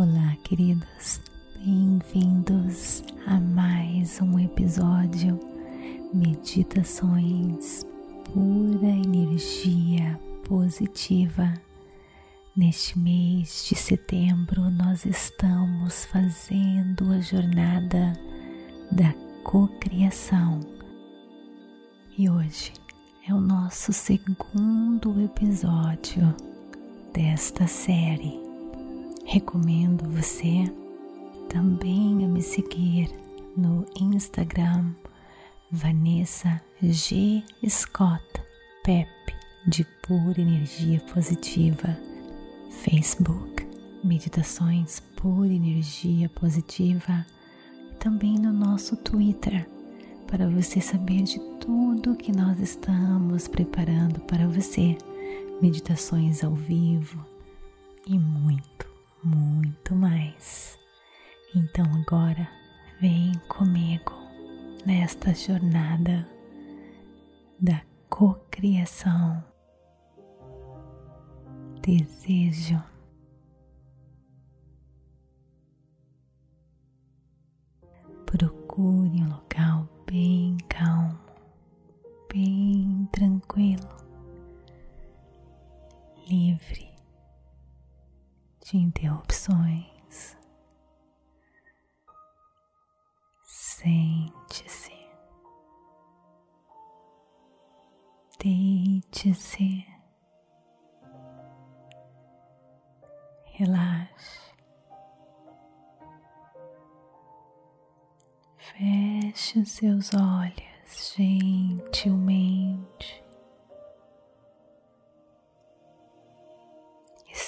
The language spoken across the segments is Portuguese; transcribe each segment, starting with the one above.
Olá, queridos, bem-vindos a mais um episódio Meditações Pura Energia Positiva. Neste mês de setembro, nós estamos fazendo a jornada da cocriação e hoje é o nosso segundo episódio desta série. Recomendo você também a me seguir no Instagram Vanessa G. Scott Pep de Pura Energia Positiva, Facebook Meditações Pura Energia Positiva. E também no nosso Twitter para você saber de tudo que nós estamos preparando para você, meditações ao vivo e muito, muito mais. Então agora vem comigo nesta jornada da cocriação. Desejo procure um local bem interrupções. Sente-se, deite-se, relaxe. Feche seus olhos gentilmente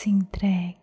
se entregue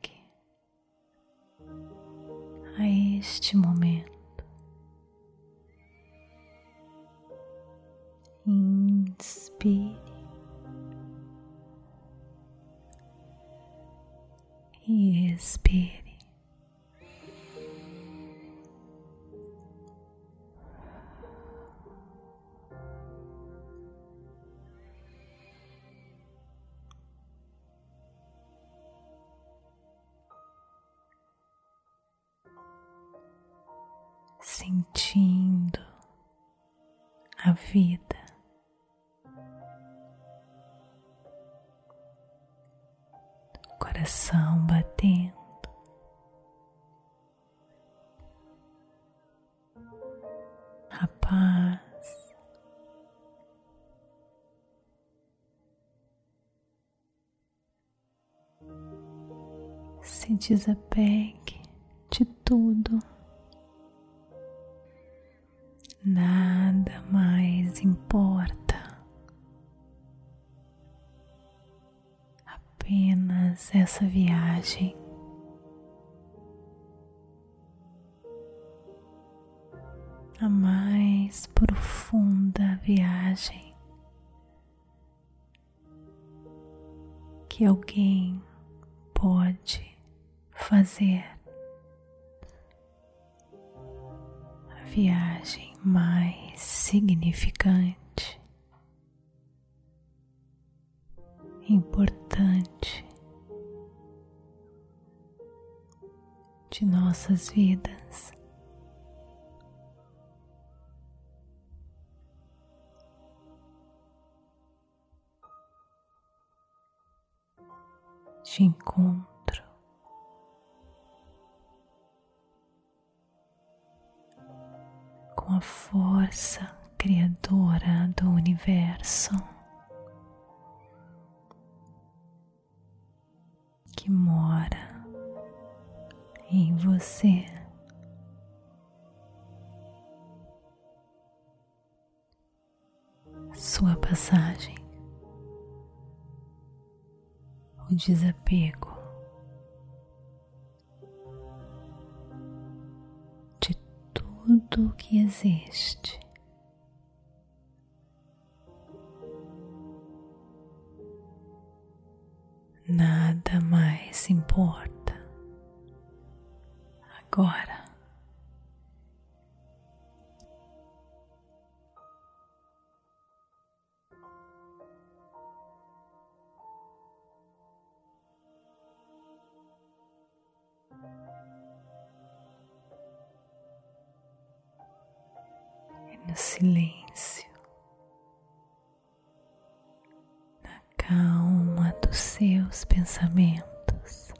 sentindo a vida. Coração batendo, a paz, se desapegue de tudo. Nada mais importa. Apenas essa viagem. A mais profunda viagem que alguém pode fazer. Viagem mais significante, importante de nossas vidas. De encontro com a força criadora do universo. Que mora em você. Sua passagem, o desapego tudo que existe. Nada mais importa agora. Silêncio, na calma dos seus pensamentos,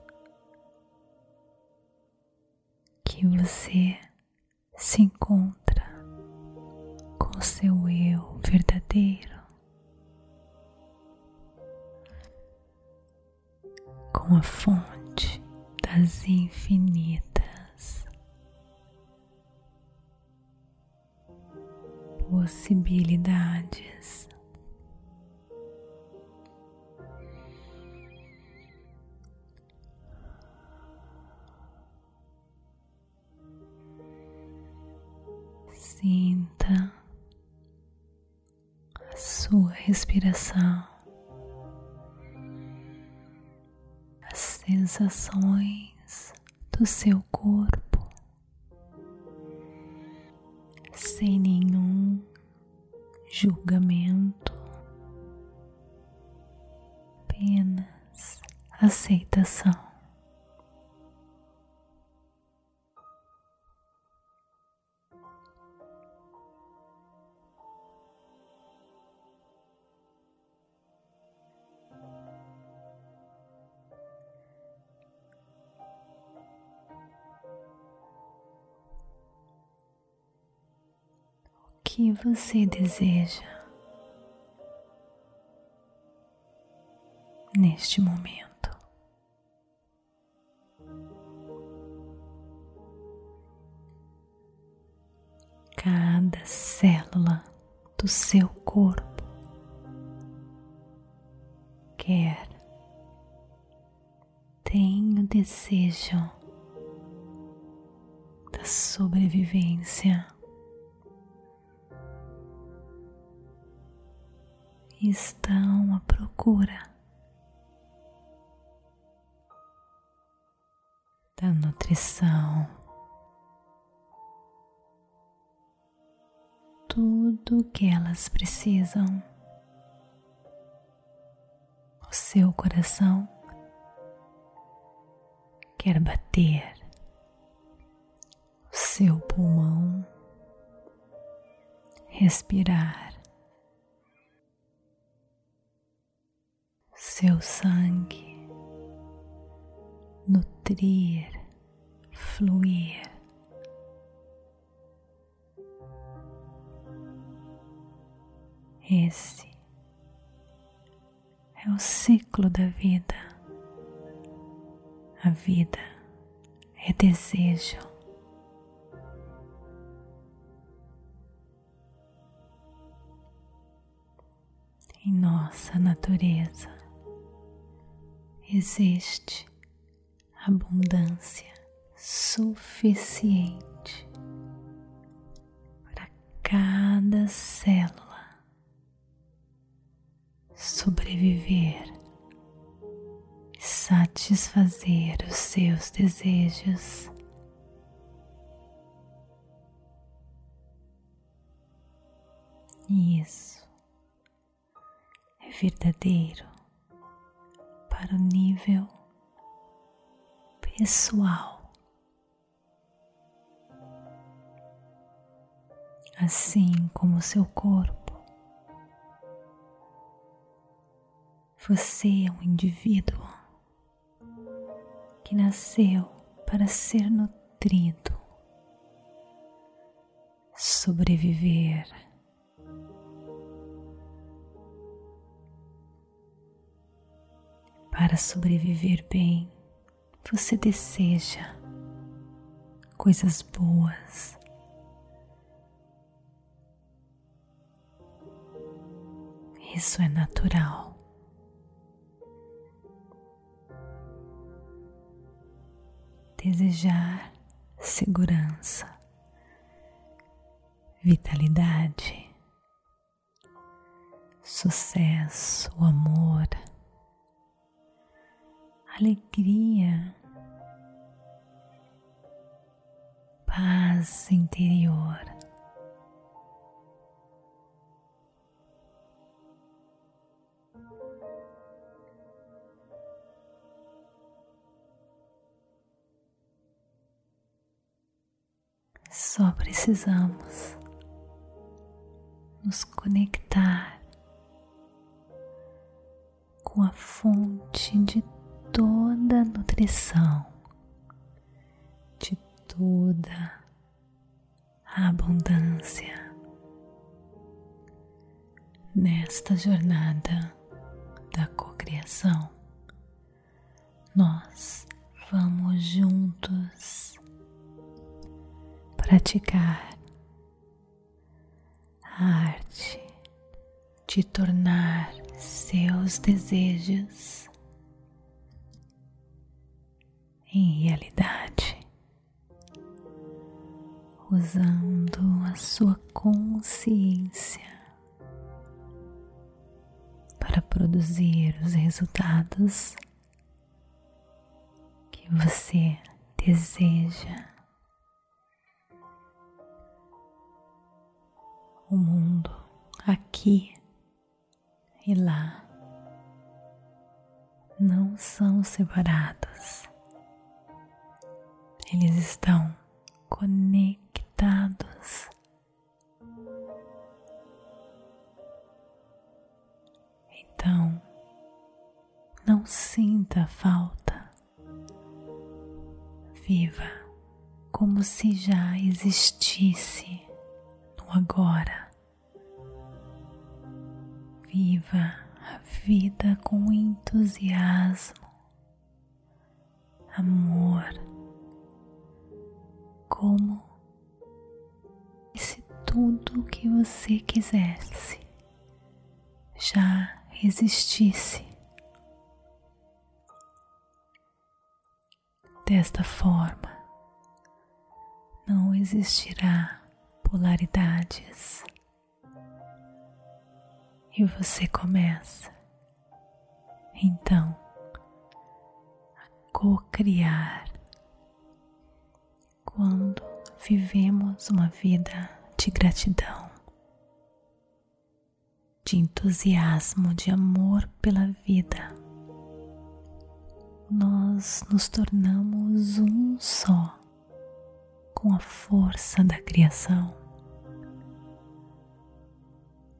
que você se encontra com seu eu verdadeiro, com a fonte das infinitas possibilidades. Sinta a sua respiração, as sensações do seu corpo, sem nenhum julgamento, apenas aceitação. Que você deseja neste momento. Cada célula do seu corpo quer, tem o desejo da sobrevivência. Estão à procura da nutrição, tudo que elas precisam. O seu coração quer bater, o seu pulmão respirar. Seu sangue nutrir, fluir. Esse é o ciclo da vida. A vida é desejo. Em nossa natureza existe abundância suficiente para cada célula sobreviver e satisfazer os seus desejos. Isso é verdadeiro para o nível pessoal. Assim como seu corpo, você é um indivíduo que nasceu para ser nutrido, sobreviver Para sobreviver bem, você deseja coisas boas. Isso é natural. Desejar segurança, vitalidade, sucesso, amor alegria, paz interior. Só precisamos nos conectar com a fonte de toda nutrição, de toda a abundância nesta jornada da cocriação. Nós vamos juntos praticar a arte de tornar seus desejos em realidade, usando a sua consciência para produzir os resultados que você deseja. O mundo aqui e lá não são separados, eles estão conectados. Então, não sinta falta. Viva como se já existisse no agora. Viva a vida com entusiasmo, amor, tudo o que você quisesse já existisse. Desta forma, não existirá polaridades e você começa então a co-criar quando vivemos uma vida de gratidão de entusiasmo, de amor pela vida, nós nos tornamos um só com a força da criação.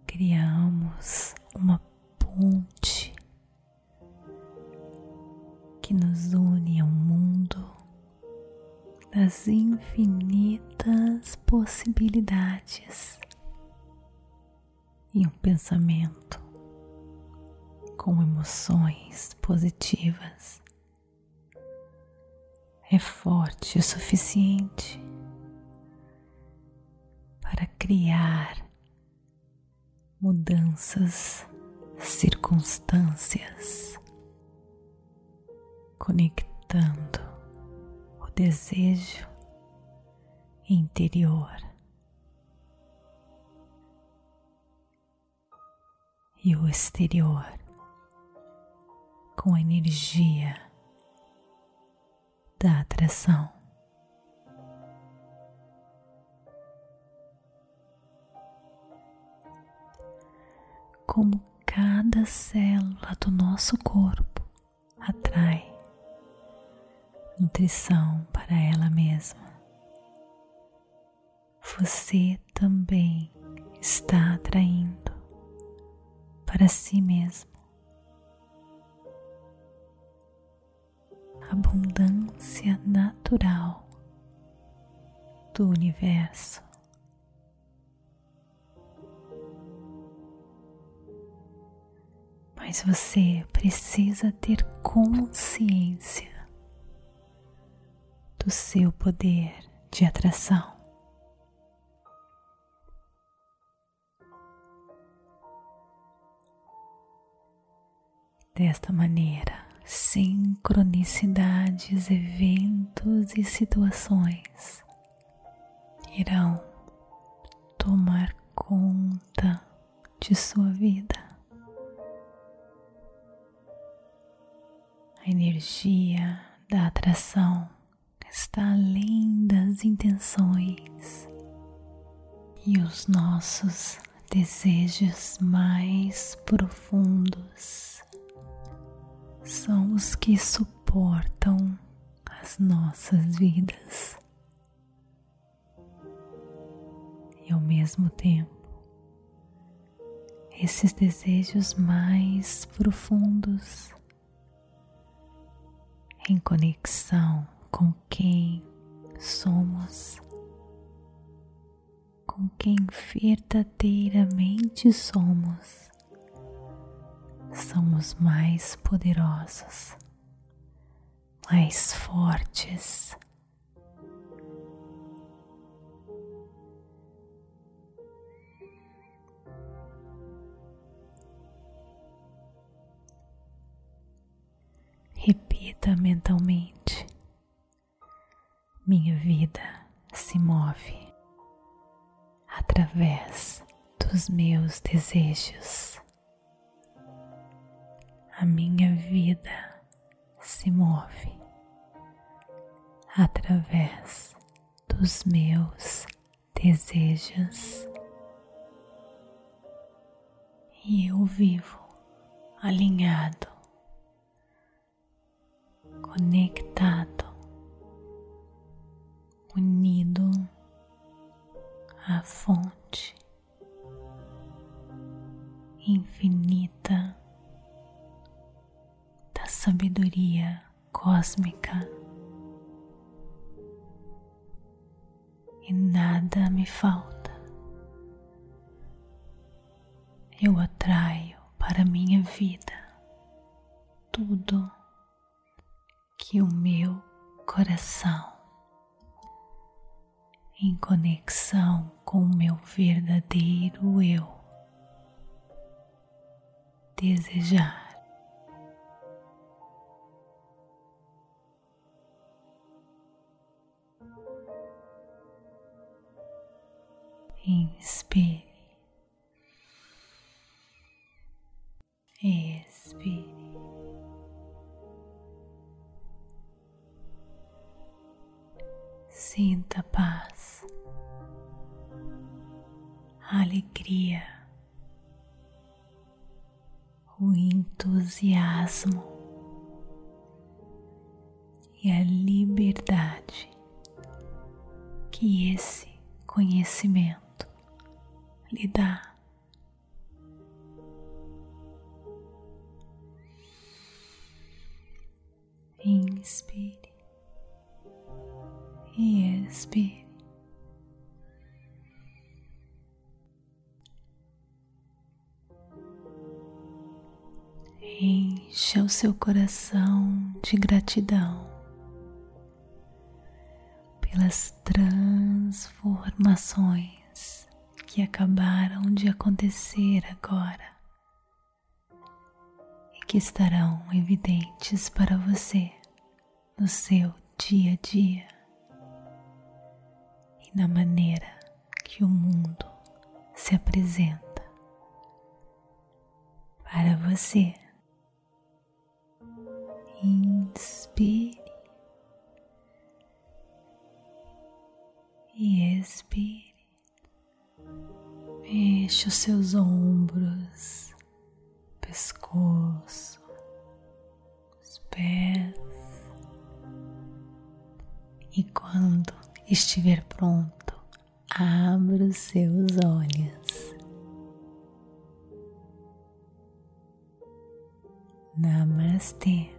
Criamos uma ponte que nos une ao mundo das infinitas possibilidades. E um pensamento com emoções positivas. É forte o suficiente para criar mudanças, circunstâncias, conectando desejo interior e o exterior com a energia da atração. Como cada célula do nosso corpo atrai nutrição para ela mesma, você também está atraindo para si mesmo. Abundância natural do universo. Mas você precisa ter consciência do seu poder de atração. Desta maneira, sincronicidades, eventos e situações irão tomar conta de sua vida. A energia da atração está além das intenções e os nossos desejos mais profundos são os que suportam as nossas vidas. E ao mesmo tempo, esses desejos mais profundos em conexão com quem somos, com quem verdadeiramente somos. Somos mais poderosos, mais fortes. Repita mentalmente: Minha vida se move através dos meus desejos. A minha vida se move através dos meus desejos. E eu vivo alinhado conectado, fonte infinita da sabedoria cósmica. E nada me falta. Eu atraio para minha vida tudo que o meu coração, em conexão com o meu verdadeiro eu, desejar. Inspire, o entusiasmo e a liberdade que esse conhecimento lhe dá. Inspire e expire. Encha o seu coração de gratidão pelas transformações que acabaram de acontecer agora e que estarão evidentes para você no seu dia a dia e na maneira que o mundo se apresenta para você. Inspire e expire. Mexe os seus ombros, pescoço, os pés. E quando estiver pronto, abra os seus olhos. Namastê,